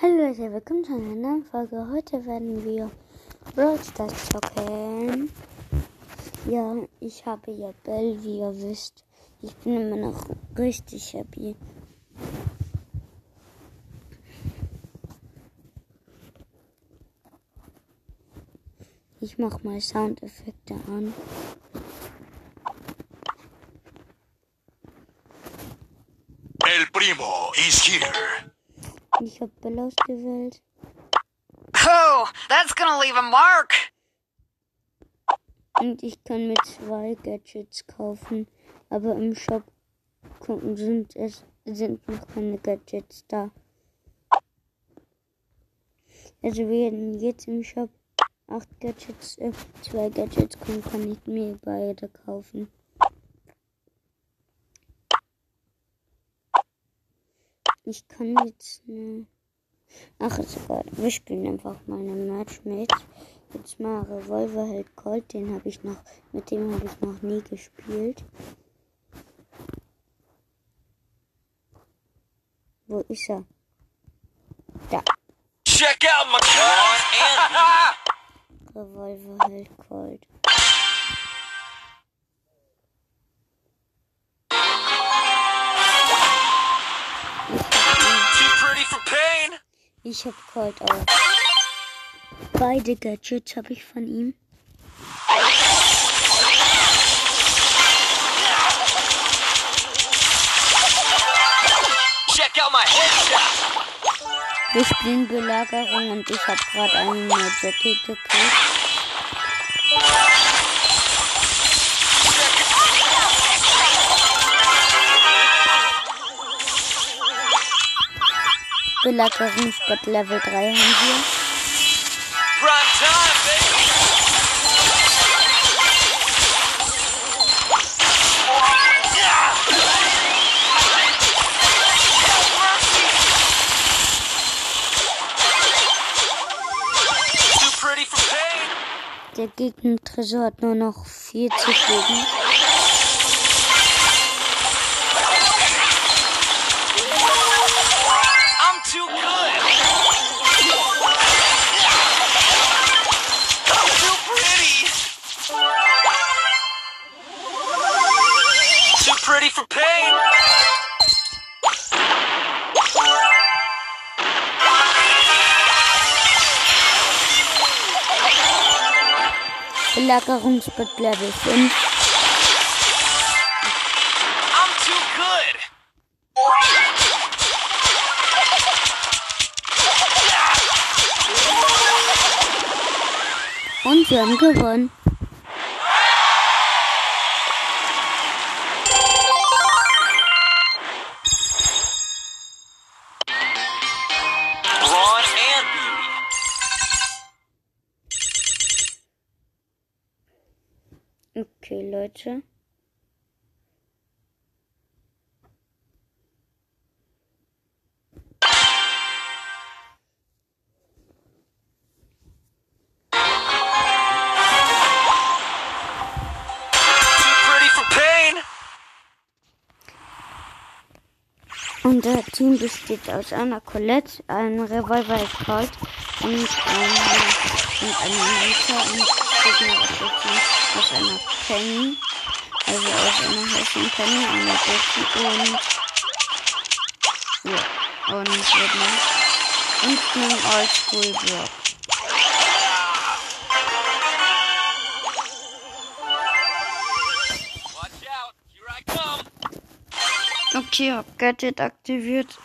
Hallo Leute, willkommen zu einer neuen Folge. Heute werden wir Brawl Stars zocken. Ja, ich habe ja Bell, wie ihr wisst. Ich bin immer noch richtig happy. Ich mach mal Soundeffekte an. El Primo is here. Ich habe Bell ausgewählt. Oh, that's gonna leave a mark. Und ich kann mir zwei Gadgets kaufen. Aber im Shop gucken sind es sind noch keine Gadgets da. Also wenn jetzt im Shop acht Gadgets, äh, zwei Gadgets kommen, kann ich mir beide kaufen. Ich kann jetzt ne. Ach, ist egal. Wir spielen einfach mal eine Match mit. Jetzt mal Revolver hält Colt. Den habe ich noch, mit dem habe ich noch nie gespielt. Wo ist er? Da. Check out my gun. Revolver hält Colt. Ich hab Colt auch. Beide Gadgets habe ich von ihm. Check out my headshot. Wir spielen Belagerung und ich habe gerade einen Jackie gekriegt. Belagerungsbot Level 3 haben wir. Der Gegner-Tresor hat nur noch 40 Leben. Pretty for pain. Belagerungsbot Level 5. I'm too good. Und wir haben gewonnen. Okay, Leute. Unser Team besteht aus einer Colette, einem Revolver Colt und, ähm, und einem Hunter und Gegner besteht aus einer Penny, also aus einer heißen Penny, einer Jackie und ja, und wird noch und einem Oldschool Block. Watch out. Here I come. Okay, hab Gadget aktiviert.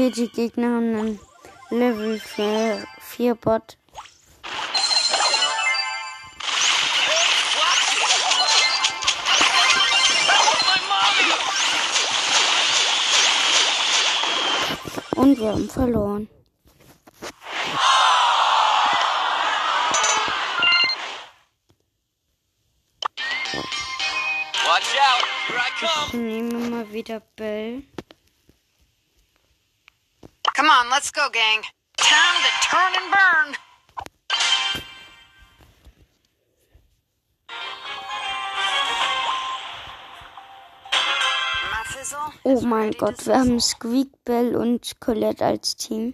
Okay, die Gegner haben einen Level 4, 4 Bot. Und wir haben verloren. Ich nehme mal wieder Bell. Come on, let's go, gang. Time to turn and burn. Oh mein Gott, wir haben. Squeak, Bell und Colette als Team.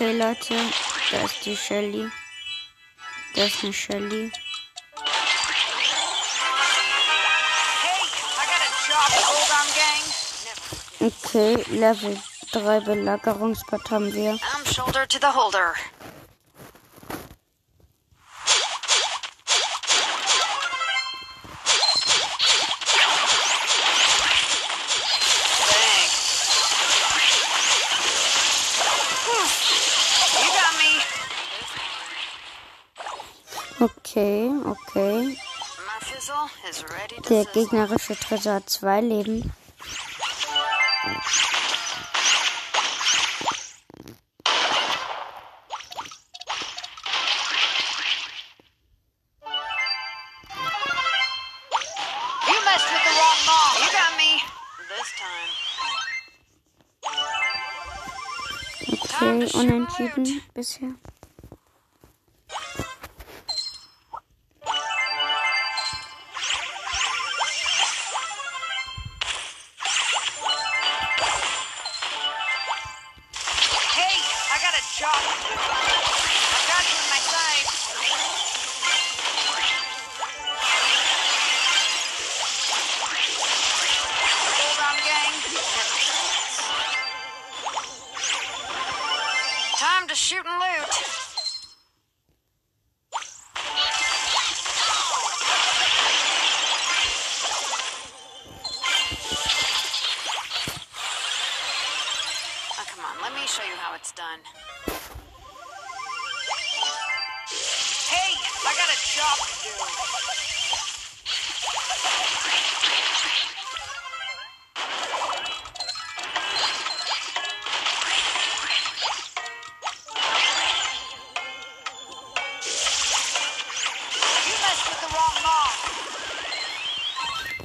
Okay, Leute, da ist die Shelly. Da ist eine Shelly. Okay, Level 3 Belagerungsbad haben wir. I'm shoulder to the holder. Okay, okay. Der gegnerische Tresor hat zwei Leben. Okay, unentschieden bisher. Show you how it's done. Hey, I got a job to do.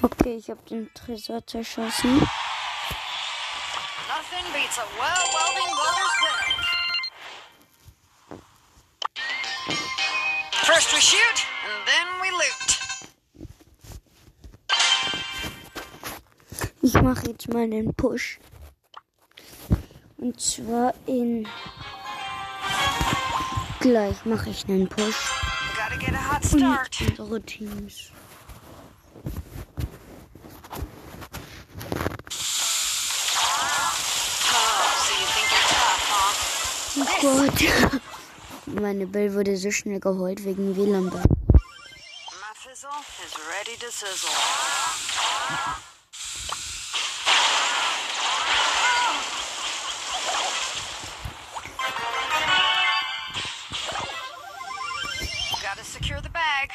Okay, ich habe den Tresor zerschossen. Nothing beats a well welding welder's will. First we shoot, and then we loot. Ich mache jetzt mal einen Push. Und zwar in. Gleich mache ich einen Push. Gotta get a hot Und unsere Teams. Gott. Meine Bell wurde so schnell geholt wegen WLAN. bag.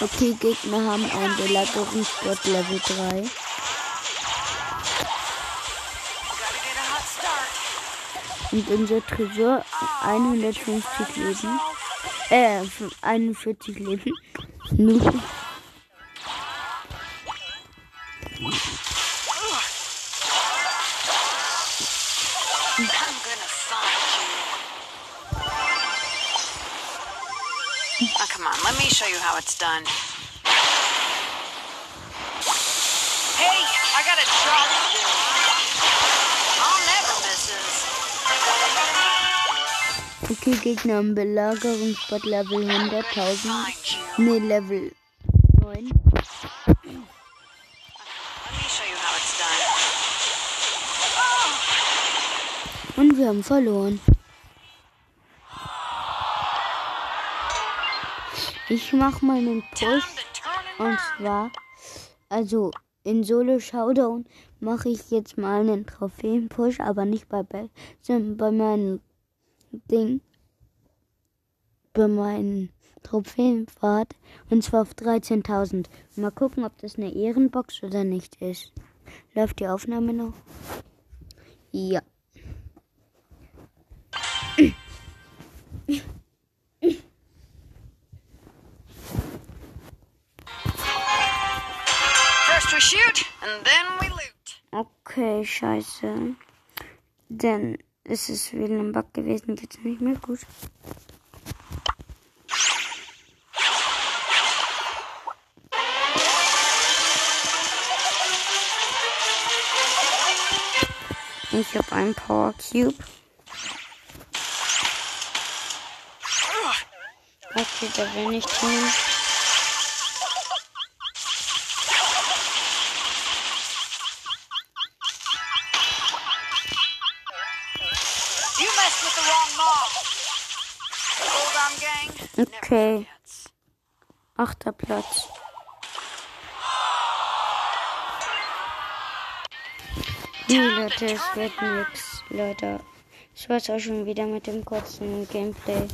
Okay, Gegner haben ein Belagerungsbot Level 3. Und unser Tresor Oh, 150 Leben. Äh, 41 Leben. Oh, come on, let me show you how it's done. Hey, I got a job to do. Okay, Gegner haben Belagerungsbot Level 100.000. Find you. Nee, Level 9. Let me show you how it's done. Und wir haben verloren. Ich mach mal einen Push. Und zwar also in Solo Showdown mache ich jetzt mal einen Trophäen-Push, aber nicht bei bei meinem Ding, bei meinem Trophäenpfad und zwar auf 13.000. Mal gucken, ob das eine Ehrenbox oder nicht ist. Läuft die Aufnahme noch? Ja. First we shoot, and then we loot. Okay, scheiße. Dann ist es wieder ein Bug gewesen, jetzt nicht mehr gut. Ich habe einen Power Cube. Okay, da will nicht hin. Okay, achter Platz. Nee, Leute, es wird nix, Leute. Ich war's auch schon wieder mit dem kurzen Gameplay.